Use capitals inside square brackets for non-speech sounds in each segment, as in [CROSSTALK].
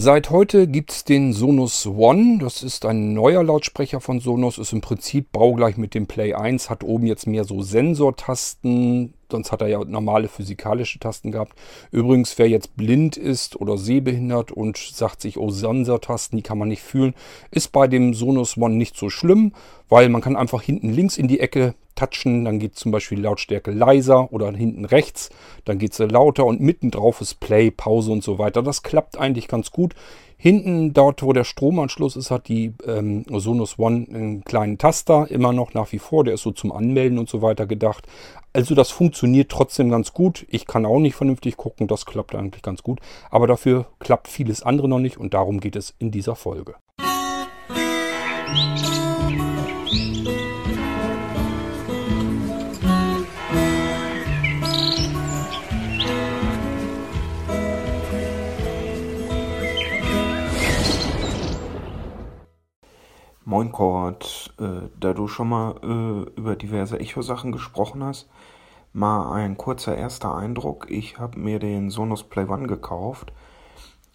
Seit heute gibt es den Sonos One. Das ist ein neuer Lautsprecher von Sonos. Ist im Prinzip baugleich mit dem Play 1. Hat oben jetzt mehr so Sensortasten. Sonst hat er ja normale physikalische Tasten gehabt. Übrigens, wer jetzt blind ist oder sehbehindert und sagt sich, oh, Sensortasten, die kann man nicht fühlen, ist bei dem Sonos One nicht so schlimm, weil man kann einfach hinten links in die Ecke touchen, dann geht zum Beispiel die Lautstärke leiser oder hinten rechts, dann geht sie lauter und mitten drauf ist Play, Pause und so weiter. Das klappt eigentlich ganz gut. Hinten, dort wo der Stromanschluss ist, hat die ähm, Sonos One einen kleinen Taster, immer noch nach wie vor, der ist so zum Anmelden und so weiter gedacht. Also das funktioniert trotzdem ganz gut. Ich kann auch nicht vernünftig gucken, das klappt eigentlich ganz gut. Aber dafür klappt vieles andere noch nicht und darum geht es in dieser Folge. Musik Moin Kurt, äh, da du schon mal äh, über diverse Echo-Sachen gesprochen hast, mal ein kurzer erster Eindruck. Ich habe mir den Sonos Play One gekauft.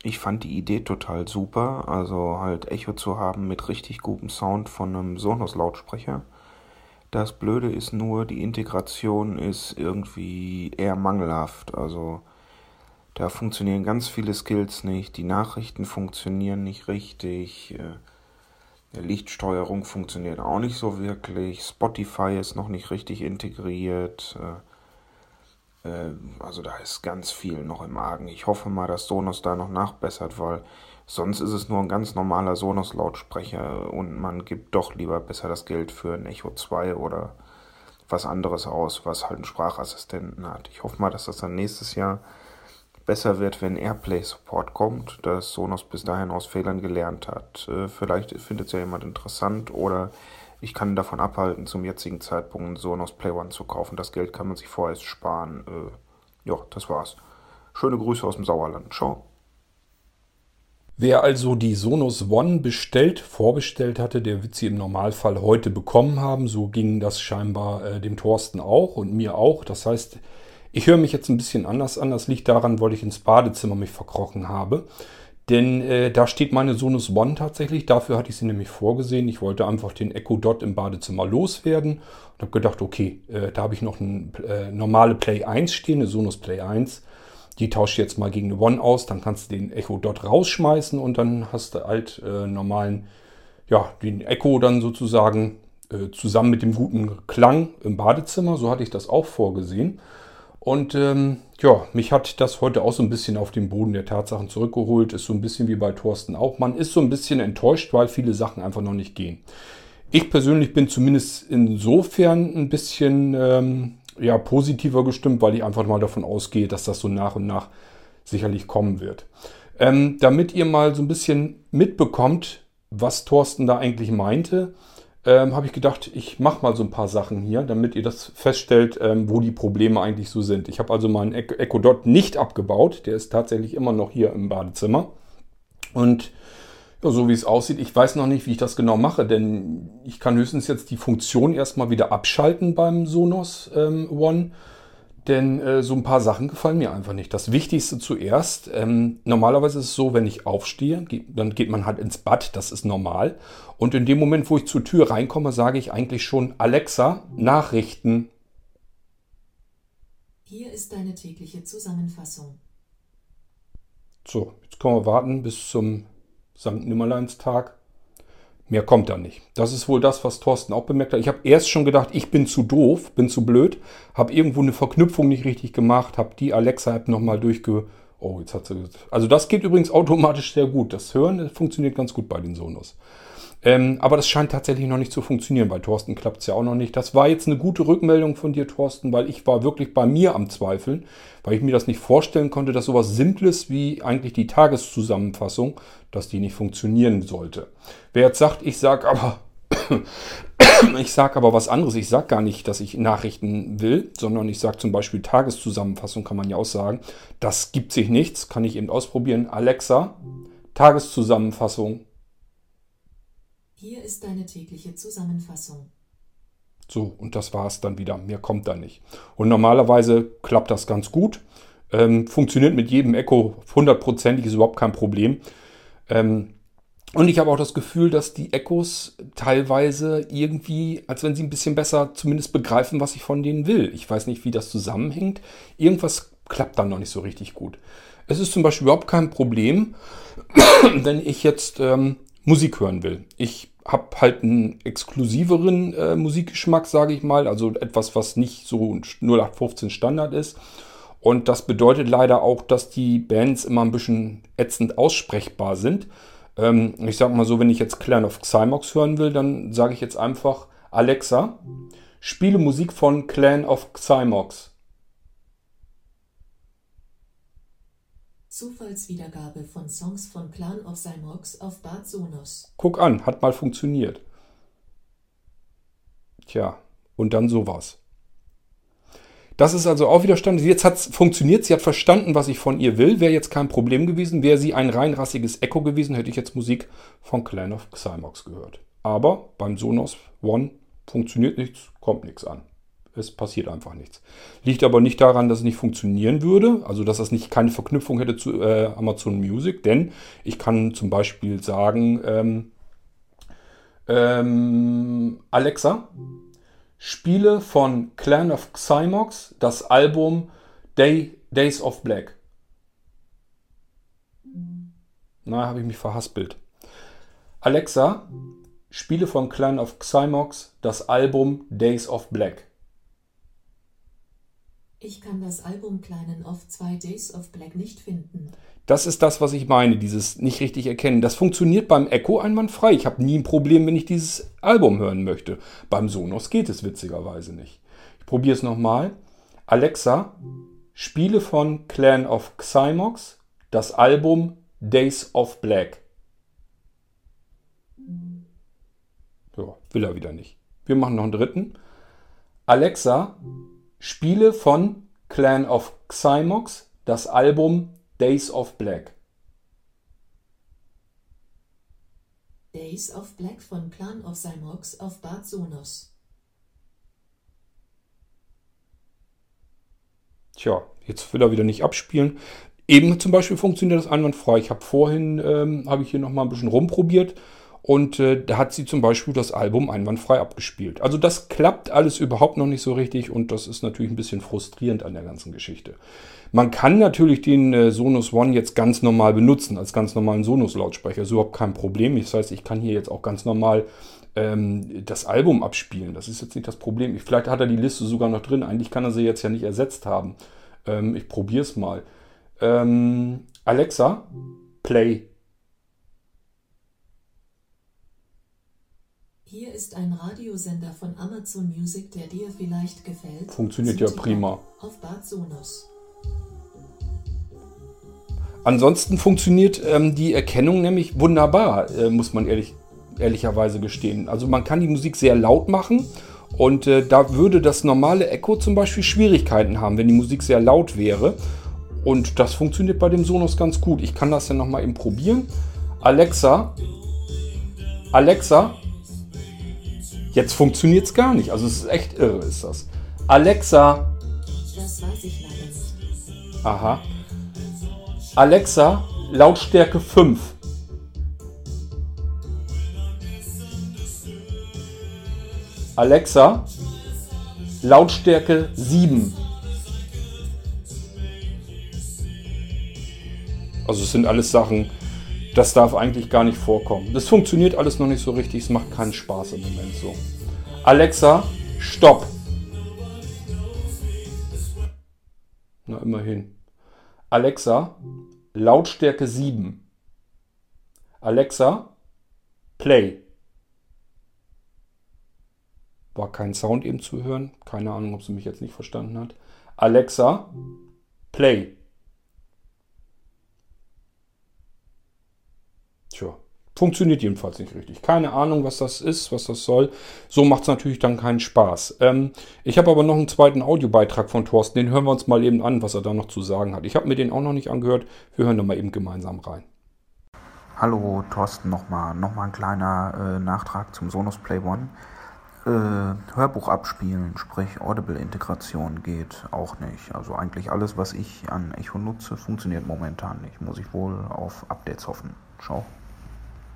Ich fand die Idee total super, also halt Echo zu haben mit richtig gutem Sound von einem Sonos-Lautsprecher. Das Blöde ist nur, die Integration ist irgendwie eher mangelhaft. Also da funktionieren ganz viele Skills nicht, die Nachrichten funktionieren nicht richtig. Äh, Lichtsteuerung funktioniert auch nicht so wirklich. Spotify ist noch nicht richtig integriert. Äh, äh, also da ist ganz viel noch im Argen. Ich hoffe mal, dass Sonos da noch nachbessert, weil sonst ist es nur ein ganz normaler Sonos-Lautsprecher und man gibt doch lieber besser das Geld für ein Echo 2 oder was anderes aus, was halt einen Sprachassistenten hat. Ich hoffe mal, dass das dann nächstes Jahr besser wird, wenn Airplay Support kommt, dass Sonos bis dahin aus Fehlern gelernt hat. Äh, vielleicht findet es ja jemand interessant oder ich kann davon abhalten, zum jetzigen Zeitpunkt Sonos Play One zu kaufen. Das Geld kann man sich vorher sparen. Äh, ja, das war's. Schöne Grüße aus dem Sauerland. Ciao. Wer also die Sonos One bestellt, vorbestellt hatte, der wird sie im Normalfall heute bekommen haben. So ging das scheinbar äh, dem Thorsten auch und mir auch. Das heißt, ich höre mich jetzt ein bisschen anders an. Das liegt daran, weil ich ins Badezimmer mich verkrochen habe. Denn äh, da steht meine Sonos One tatsächlich. Dafür hatte ich sie nämlich vorgesehen. Ich wollte einfach den Echo Dot im Badezimmer loswerden. Und habe gedacht, okay, äh, da habe ich noch eine äh, normale Play 1 stehen, eine Sonos Play 1. Die tausche ich jetzt mal gegen eine One aus. Dann kannst du den Echo Dot rausschmeißen und dann hast du halt äh, normalen, ja, den Echo dann sozusagen äh, zusammen mit dem guten Klang im Badezimmer. So hatte ich das auch vorgesehen. Und ähm, ja, mich hat das heute auch so ein bisschen auf den Boden der Tatsachen zurückgeholt. Ist so ein bisschen wie bei Thorsten auch. Man ist so ein bisschen enttäuscht, weil viele Sachen einfach noch nicht gehen. Ich persönlich bin zumindest insofern ein bisschen ähm, ja, positiver gestimmt, weil ich einfach mal davon ausgehe, dass das so nach und nach sicherlich kommen wird. Ähm, damit ihr mal so ein bisschen mitbekommt, was Thorsten da eigentlich meinte, ähm, habe ich gedacht, ich mache mal so ein paar Sachen hier, damit ihr das feststellt, ähm, wo die Probleme eigentlich so sind. Ich habe also meinen Echo Dot nicht abgebaut. Der ist tatsächlich immer noch hier im Badezimmer. Und ja, so wie es aussieht, ich weiß noch nicht, wie ich das genau mache, denn ich kann höchstens jetzt die Funktion erstmal wieder abschalten beim Sonos ähm, One denn äh, so ein paar Sachen gefallen mir einfach nicht. Das Wichtigste zuerst, ähm, normalerweise ist es so, wenn ich aufstehe, geht, dann geht man halt ins Bad, das ist normal. Und in dem Moment, wo ich zur Tür reinkomme, sage ich eigentlich schon, Alexa, Nachrichten. Hier ist deine tägliche Zusammenfassung. So, jetzt können wir warten bis zum St. Nimmerleinstag. Mehr kommt da nicht. Das ist wohl das, was Thorsten auch bemerkt hat. Ich habe erst schon gedacht, ich bin zu doof, bin zu blöd, habe irgendwo eine Verknüpfung nicht richtig gemacht, habe die Alexa-App nochmal durchge... Oh, jetzt hat sie... Also das geht übrigens automatisch sehr gut. Das Hören funktioniert ganz gut bei den Sonos. Ähm, aber das scheint tatsächlich noch nicht zu funktionieren. Bei Thorsten klappt es ja auch noch nicht. Das war jetzt eine gute Rückmeldung von dir, Thorsten, weil ich war wirklich bei mir am Zweifeln, weil ich mir das nicht vorstellen konnte, dass sowas Simples wie eigentlich die Tageszusammenfassung, dass die nicht funktionieren sollte. Wer jetzt sagt, ich sag aber, [COUGHS] ich sag aber was anderes, ich sag gar nicht, dass ich Nachrichten will, sondern ich sag zum Beispiel Tageszusammenfassung, kann man ja auch sagen. Das gibt sich nichts, kann ich eben ausprobieren. Alexa, Tageszusammenfassung hier ist deine tägliche Zusammenfassung. So, und das war es dann wieder. Mehr kommt da nicht. Und normalerweise klappt das ganz gut. Ähm, funktioniert mit jedem Echo hundertprozentig, ist überhaupt kein Problem. Ähm, und ich habe auch das Gefühl, dass die Echos teilweise irgendwie, als wenn sie ein bisschen besser zumindest begreifen, was ich von denen will. Ich weiß nicht, wie das zusammenhängt. Irgendwas klappt dann noch nicht so richtig gut. Es ist zum Beispiel überhaupt kein Problem, [CLEARS THROAT] wenn ich jetzt ähm, Musik hören will. Ich habe halt einen exklusiveren äh, Musikgeschmack, sage ich mal. Also etwas, was nicht so 0815 Standard ist. Und das bedeutet leider auch, dass die Bands immer ein bisschen ätzend aussprechbar sind. Ähm, ich sag mal so, wenn ich jetzt Clan of Xymox hören will, dann sage ich jetzt einfach Alexa, spiele Musik von Clan of Xymox. Zufallswiedergabe von Songs von Clan of Cymox auf Bad Sonos. Guck an, hat mal funktioniert. Tja, und dann sowas. Das ist also auch wieder Stand. Jetzt hat es funktioniert. Sie hat verstanden, was ich von ihr will. Wäre jetzt kein Problem gewesen. Wäre sie ein rein rassiges Echo gewesen, hätte ich jetzt Musik von Clan of Xymox gehört. Aber beim Sonos One funktioniert nichts, kommt nichts an. Es passiert einfach nichts. Liegt aber nicht daran, dass es nicht funktionieren würde, also dass das nicht keine Verknüpfung hätte zu äh, Amazon Music, denn ich kann zum Beispiel sagen, ähm, ähm, Alexa, spiele von Clan of Xymox das Album Day, Days of Black. Na, habe ich mich verhaspelt. Alexa, spiele von Clan of Xymox das Album Days of Black. Ich kann das Album Kleinen of 2 Days of Black nicht finden. Das ist das, was ich meine, dieses nicht richtig erkennen. Das funktioniert beim Echo einwandfrei. Ich habe nie ein Problem, wenn ich dieses Album hören möchte. Beim Sonos geht es witzigerweise nicht. Ich probiere es nochmal. Alexa, spiele von Clan of Xymox das Album Days of Black. So, will er wieder nicht. Wir machen noch einen dritten. Alexa, spiele von Clan of Xymox das Album Days of Black. Days of Black von Clan of Cymox auf Bad Sonos. Tja, jetzt will er wieder nicht abspielen. Eben zum Beispiel funktioniert das einwandfrei. Ich habe vorhin, ähm, habe ich hier nochmal ein bisschen rumprobiert und äh, da hat sie zum Beispiel das Album einwandfrei abgespielt. Also das klappt alles überhaupt noch nicht so richtig und das ist natürlich ein bisschen frustrierend an der ganzen Geschichte. Man kann natürlich den äh, Sonos One jetzt ganz normal benutzen, als ganz normalen Sonos-Lautsprecher. Ist überhaupt kein Problem. Das heißt, ich kann hier jetzt auch ganz normal ähm, das Album abspielen. Das ist jetzt nicht das Problem. Ich, vielleicht hat er die Liste sogar noch drin. Eigentlich kann er sie jetzt ja nicht ersetzt haben. Ähm, ich probiere es mal. Ähm, Alexa, play Hier ist ein Radiosender von Amazon Music, der dir vielleicht gefällt. Funktioniert ja prima. Auf Bad Sonos. Ansonsten funktioniert ähm, die Erkennung nämlich wunderbar, äh, muss man ehrlich, ehrlicherweise gestehen. Also man kann die Musik sehr laut machen und äh, da würde das normale Echo zum Beispiel Schwierigkeiten haben, wenn die Musik sehr laut wäre. Und das funktioniert bei dem Sonos ganz gut. Ich kann das ja nochmal eben probieren. Alexa, Alexa, Jetzt funktioniert es gar nicht. Also es ist echt irre, ist das. Alexa. Das weiß ich leider. Aha. Alexa, Lautstärke 5. Alexa, Lautstärke 7. Also es sind alles Sachen, das darf eigentlich gar nicht vorkommen. Das funktioniert alles noch nicht so richtig. Es macht keinen Spaß im Moment so. Alexa, stopp. Na, immerhin. Alexa, Lautstärke 7. Alexa, Play. War kein Sound eben zu hören. Keine Ahnung, ob sie mich jetzt nicht verstanden hat. Alexa, Play. Tja, funktioniert jedenfalls nicht richtig. Keine Ahnung, was das ist, was das soll. So macht es natürlich dann keinen Spaß. Ähm, ich habe aber noch einen zweiten Audiobeitrag von Thorsten. Den hören wir uns mal eben an, was er da noch zu sagen hat. Ich habe mir den auch noch nicht angehört. Wir hören da mal eben gemeinsam rein. Hallo Thorsten nochmal. Nochmal ein kleiner äh, Nachtrag zum Sonos Play One. Äh, Hörbuch abspielen, sprich Audible-Integration geht auch nicht. Also eigentlich alles, was ich an Echo nutze, funktioniert momentan nicht. Muss ich wohl auf Updates hoffen. Ciao.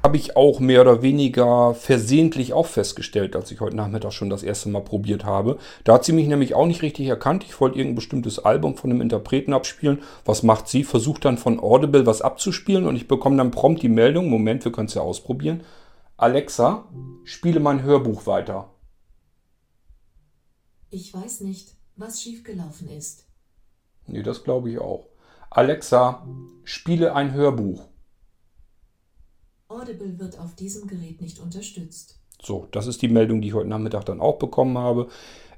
Habe ich auch mehr oder weniger versehentlich auch festgestellt, als ich heute Nachmittag schon das erste Mal probiert habe. Da hat sie mich nämlich auch nicht richtig erkannt. Ich wollte irgendein bestimmtes Album von einem Interpreten abspielen. Was macht sie? Versucht dann von Audible was abzuspielen und ich bekomme dann prompt die Meldung, Moment, wir können es ja ausprobieren. Alexa, spiele mein Hörbuch weiter. Ich weiß nicht, was schiefgelaufen ist. Nee, das glaube ich auch. Alexa, spiele ein Hörbuch. Audible wird auf diesem Gerät nicht unterstützt. So, das ist die Meldung, die ich heute Nachmittag dann auch bekommen habe.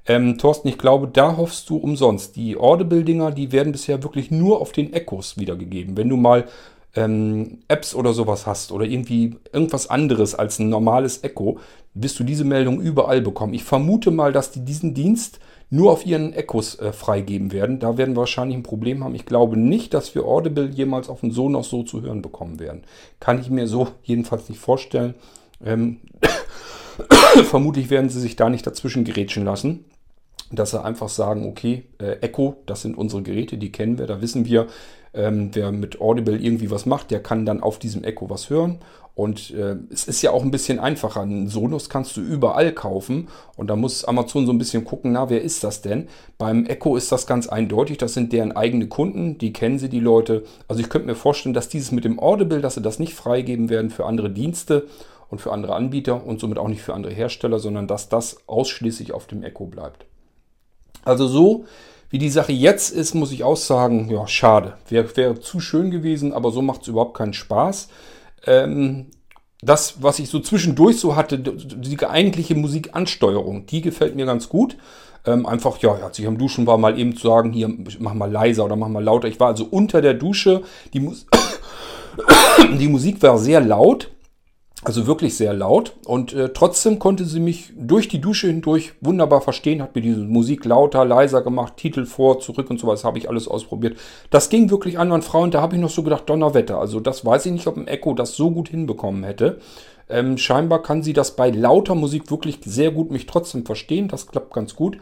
Ähm, Thorsten, ich glaube, da hoffst du umsonst. Die Audible-Dinger, die werden bisher wirklich nur auf den Echos wiedergegeben. Wenn du mal ähm, Apps oder sowas hast oder irgendwie irgendwas anderes als ein normales Echo, wirst du diese Meldung überall bekommen. Ich vermute mal, dass die diesen Dienst nur auf ihren Echos äh, freigeben werden. Da werden wir wahrscheinlich ein Problem haben. Ich glaube nicht, dass wir Audible jemals auf dem Sonos so zu hören bekommen werden. Kann ich mir so jedenfalls nicht vorstellen. Ähm, [COUGHS] vermutlich werden sie sich da nicht dazwischen gerätschen lassen dass sie einfach sagen, okay, äh, Echo, das sind unsere Geräte, die kennen wir, da wissen wir, ähm, wer mit Audible irgendwie was macht, der kann dann auf diesem Echo was hören. Und äh, es ist ja auch ein bisschen einfacher. Einen Sonos kannst du überall kaufen. Und da muss Amazon so ein bisschen gucken, na, wer ist das denn? Beim Echo ist das ganz eindeutig. Das sind deren eigene Kunden. Die kennen sie, die Leute. Also ich könnte mir vorstellen, dass dieses mit dem Audible, dass sie das nicht freigeben werden für andere Dienste und für andere Anbieter und somit auch nicht für andere Hersteller, sondern dass das ausschließlich auf dem Echo bleibt. Also so wie die Sache jetzt ist, muss ich auch sagen, ja, schade. Wäre wär zu schön gewesen, aber so macht es überhaupt keinen Spaß. Ähm, das, was ich so zwischendurch so hatte, die eigentliche Musikansteuerung, die gefällt mir ganz gut. Ähm, einfach, ja, als ich am Duschen war, mal eben zu sagen, hier, mach mal leiser oder mach mal lauter. Ich war also unter der Dusche. Die, Mus [COUGHS] die Musik war sehr laut. Also wirklich sehr laut und äh, trotzdem konnte sie mich durch die Dusche hindurch wunderbar verstehen, hat mir diese Musik lauter, leiser gemacht, Titel vor, zurück und sowas, habe ich alles ausprobiert. Das ging wirklich einwandfrei und da habe ich noch so gedacht, Donnerwetter. Also das weiß ich nicht, ob ein Echo das so gut hinbekommen hätte. Ähm, scheinbar kann sie das bei lauter Musik wirklich sehr gut mich trotzdem verstehen, das klappt ganz gut.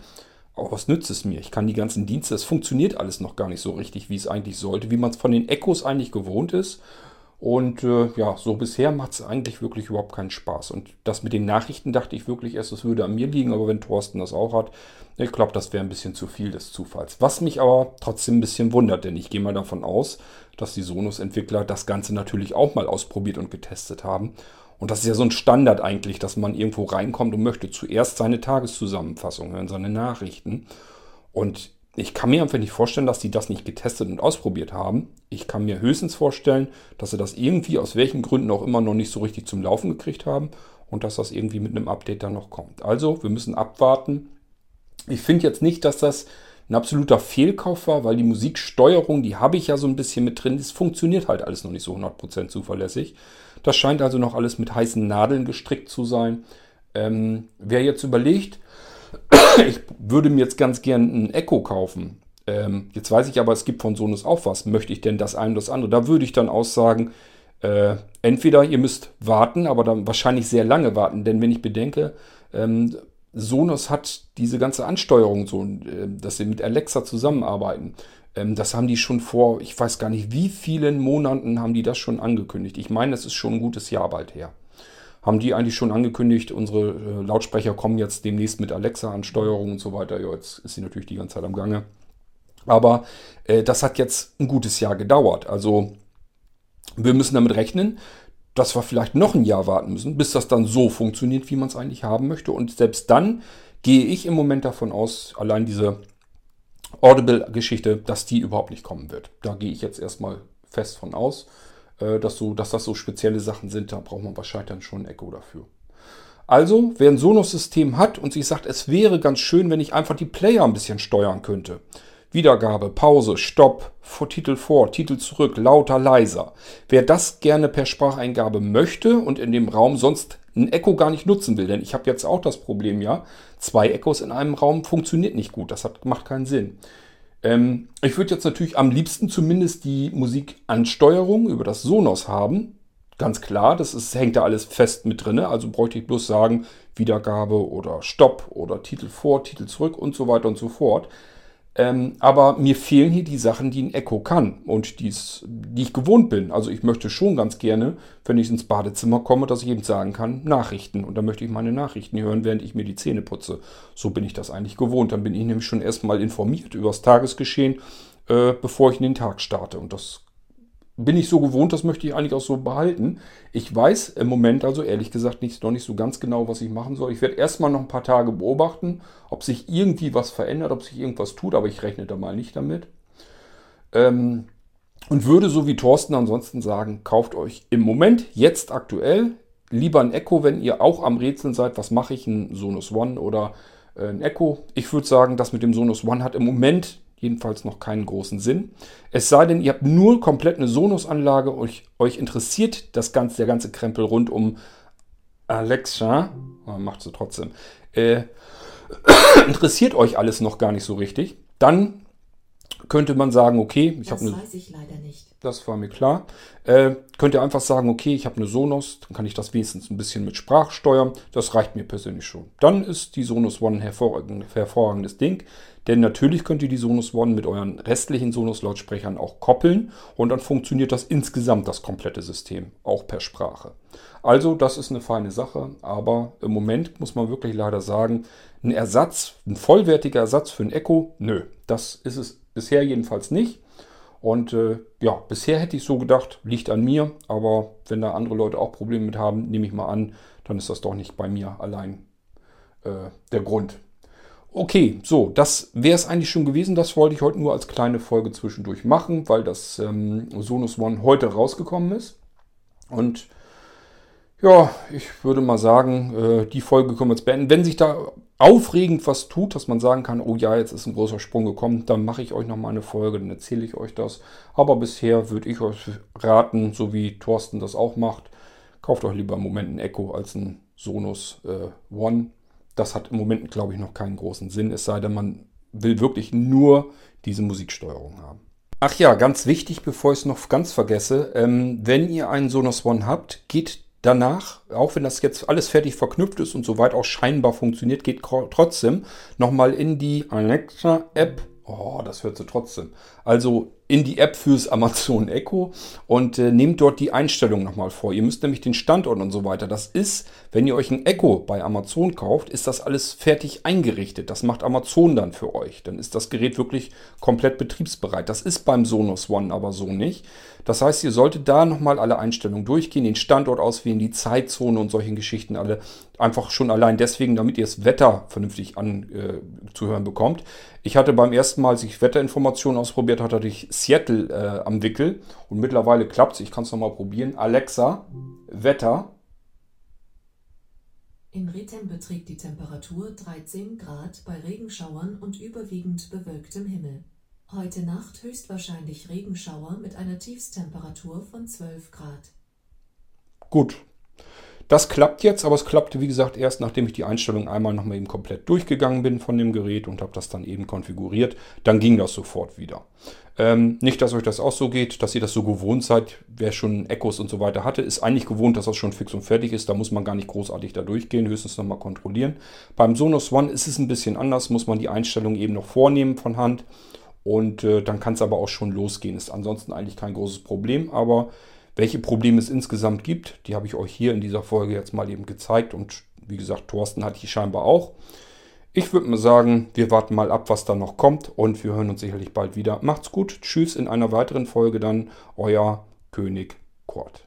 Aber was nützt es mir? Ich kann die ganzen Dienste, es funktioniert alles noch gar nicht so richtig, wie es eigentlich sollte, wie man es von den Echos eigentlich gewohnt ist. Und äh, ja, so bisher macht es eigentlich wirklich überhaupt keinen Spaß. Und das mit den Nachrichten dachte ich wirklich erst, es würde an mir liegen, aber wenn Thorsten das auch hat, ich glaube, das wäre ein bisschen zu viel des Zufalls. Was mich aber trotzdem ein bisschen wundert, denn ich gehe mal davon aus, dass die Sonos-Entwickler das Ganze natürlich auch mal ausprobiert und getestet haben. Und das ist ja so ein Standard eigentlich, dass man irgendwo reinkommt und möchte zuerst seine Tageszusammenfassung hören, seine Nachrichten. Und ich kann mir einfach nicht vorstellen, dass die das nicht getestet und ausprobiert haben. Ich kann mir höchstens vorstellen, dass sie das irgendwie aus welchen Gründen auch immer noch nicht so richtig zum Laufen gekriegt haben und dass das irgendwie mit einem Update dann noch kommt. Also, wir müssen abwarten. Ich finde jetzt nicht, dass das ein absoluter Fehlkauf war, weil die Musiksteuerung, die habe ich ja so ein bisschen mit drin. Das funktioniert halt alles noch nicht so 100% zuverlässig. Das scheint also noch alles mit heißen Nadeln gestrickt zu sein. Ähm, wer jetzt überlegt, ich würde mir jetzt ganz gern ein Echo kaufen. Ähm, jetzt weiß ich aber, es gibt von Sonos auch was. Möchte ich denn das eine oder das andere? Da würde ich dann aussagen, äh, entweder ihr müsst warten, aber dann wahrscheinlich sehr lange warten. Denn wenn ich bedenke, ähm, Sonos hat diese ganze Ansteuerung so, äh, dass sie mit Alexa zusammenarbeiten. Ähm, das haben die schon vor, ich weiß gar nicht, wie vielen Monaten haben die das schon angekündigt. Ich meine, das ist schon ein gutes Jahr bald her haben die eigentlich schon angekündigt, unsere äh, Lautsprecher kommen jetzt demnächst mit Alexa-Ansteuerung und so weiter. Ja, jetzt ist sie natürlich die ganze Zeit am Gange. Aber äh, das hat jetzt ein gutes Jahr gedauert. Also wir müssen damit rechnen, dass wir vielleicht noch ein Jahr warten müssen, bis das dann so funktioniert, wie man es eigentlich haben möchte. Und selbst dann gehe ich im Moment davon aus, allein diese Audible-Geschichte, dass die überhaupt nicht kommen wird. Da gehe ich jetzt erstmal fest von aus dass, so, dass das so spezielle Sachen sind, da braucht man wahrscheinlich dann schon ein Echo dafür. Also, wer ein Sonos-System hat und sich sagt, es wäre ganz schön, wenn ich einfach die Player ein bisschen steuern könnte. Wiedergabe, Pause, Stopp, vor, Titel vor, Titel zurück, lauter, leiser. Wer das gerne per Spracheingabe möchte und in dem Raum sonst ein Echo gar nicht nutzen will, denn ich habe jetzt auch das Problem, ja, zwei Echos in einem Raum funktioniert nicht gut, das hat, macht keinen Sinn. Ähm, ich würde jetzt natürlich am liebsten zumindest die Musikansteuerung über das Sonos haben. Ganz klar, das ist, hängt da alles fest mit drin. Also bräuchte ich bloß sagen, Wiedergabe oder Stopp oder Titel vor, Titel zurück und so weiter und so fort. Ähm, aber mir fehlen hier die Sachen, die ein Echo kann und die's, die ich gewohnt bin. Also ich möchte schon ganz gerne, wenn ich ins Badezimmer komme, dass ich eben sagen kann, Nachrichten. Und dann möchte ich meine Nachrichten hören, während ich mir die Zähne putze. So bin ich das eigentlich gewohnt. Dann bin ich nämlich schon erstmal informiert über das Tagesgeschehen, äh, bevor ich in den Tag starte. Und das bin ich so gewohnt, das möchte ich eigentlich auch so behalten. Ich weiß im Moment also ehrlich gesagt nicht, noch nicht so ganz genau, was ich machen soll. Ich werde erstmal noch ein paar Tage beobachten, ob sich irgendwie was verändert, ob sich irgendwas tut, aber ich rechne da mal nicht damit. Ähm, und würde so wie Thorsten ansonsten sagen, kauft euch im Moment, jetzt aktuell, lieber ein Echo, wenn ihr auch am Rätseln seid, was mache ich, ein Sonos One oder äh, ein Echo. Ich würde sagen, das mit dem Sonos One hat im Moment jedenfalls noch keinen großen Sinn. Es sei denn, ihr habt nur komplett eine Sonos-Anlage und euch, euch interessiert das ganze, der ganze Krempel rund um Alexa, oh, macht sie trotzdem, äh, [COUGHS] interessiert euch alles noch gar nicht so richtig, dann könnte man sagen, okay, ich habe eine. weiß ich leider nicht. Das war mir klar. Äh, könnt ihr einfach sagen, okay, ich habe eine Sonos, dann kann ich das wenigstens ein bisschen mit Sprach steuern. Das reicht mir persönlich schon. Dann ist die Sonos One ein hervorragend, hervorragendes Ding. Denn natürlich könnt ihr die Sonos One mit euren restlichen Sonos-Lautsprechern auch koppeln und dann funktioniert das insgesamt das komplette System, auch per Sprache. Also das ist eine feine Sache, aber im Moment muss man wirklich leider sagen, ein Ersatz, ein vollwertiger Ersatz für ein Echo, nö, das ist es bisher jedenfalls nicht. Und äh, ja, bisher hätte ich so gedacht, liegt an mir, aber wenn da andere Leute auch Probleme mit haben, nehme ich mal an, dann ist das doch nicht bei mir allein äh, der Grund. Okay, so, das wäre es eigentlich schon gewesen. Das wollte ich heute nur als kleine Folge zwischendurch machen, weil das ähm, Sonus One heute rausgekommen ist. Und ja, ich würde mal sagen, äh, die Folge können wir jetzt beenden. Wenn sich da aufregend was tut, dass man sagen kann, oh ja, jetzt ist ein großer Sprung gekommen, dann mache ich euch nochmal eine Folge, dann erzähle ich euch das. Aber bisher würde ich euch raten, so wie Thorsten das auch macht, kauft euch lieber im Moment ein Echo als ein Sonus äh, One. Das hat im Moment, glaube ich, noch keinen großen Sinn, es sei denn, man will wirklich nur diese Musiksteuerung haben. Ach ja, ganz wichtig, bevor ich es noch ganz vergesse, ähm, wenn ihr einen Sonos One habt, geht danach, auch wenn das jetzt alles fertig verknüpft ist und soweit auch scheinbar funktioniert, geht trotzdem nochmal in die Alexa-App. Oh, das hört sie trotzdem. Also in die App fürs Amazon Echo und äh, nehmt dort die Einstellungen nochmal vor. Ihr müsst nämlich den Standort und so weiter. Das ist, wenn ihr euch ein Echo bei Amazon kauft, ist das alles fertig eingerichtet. Das macht Amazon dann für euch. Dann ist das Gerät wirklich komplett betriebsbereit. Das ist beim Sonos One aber so nicht. Das heißt, ihr solltet da nochmal alle Einstellungen durchgehen, den Standort auswählen, die Zeitzone und solchen Geschichten alle. Einfach schon allein deswegen, damit ihr das Wetter vernünftig anzuhören äh, bekommt. Ich hatte beim ersten Mal, als ich Wetterinformationen ausprobiert hatte, hatte ich Seattle äh, am Wickel und mittlerweile klappt es. Ich kann es nochmal probieren. Alexa, Wetter. In Rethem beträgt die Temperatur 13 Grad bei Regenschauern und überwiegend bewölktem Himmel. Heute Nacht höchstwahrscheinlich Regenschauer mit einer Tiefstemperatur von 12 Grad. Gut. Das klappt jetzt, aber es klappte wie gesagt erst nachdem ich die Einstellung einmal nochmal eben komplett durchgegangen bin von dem Gerät und habe das dann eben konfiguriert. Dann ging das sofort wieder. Ähm, nicht, dass euch das auch so geht, dass ihr das so gewohnt seid. Wer schon Echos und so weiter hatte, ist eigentlich gewohnt, dass das schon fix und fertig ist. Da muss man gar nicht großartig da durchgehen, höchstens nochmal kontrollieren. Beim Sonos One ist es ein bisschen anders, muss man die Einstellung eben noch vornehmen von Hand und äh, dann kann es aber auch schon losgehen. Ist ansonsten eigentlich kein großes Problem. Aber welche Probleme es insgesamt gibt, die habe ich euch hier in dieser Folge jetzt mal eben gezeigt. Und wie gesagt, Thorsten hat die scheinbar auch. Ich würde mal sagen, wir warten mal ab, was da noch kommt. Und wir hören uns sicherlich bald wieder. Macht's gut. Tschüss in einer weiteren Folge dann. Euer König Kurt.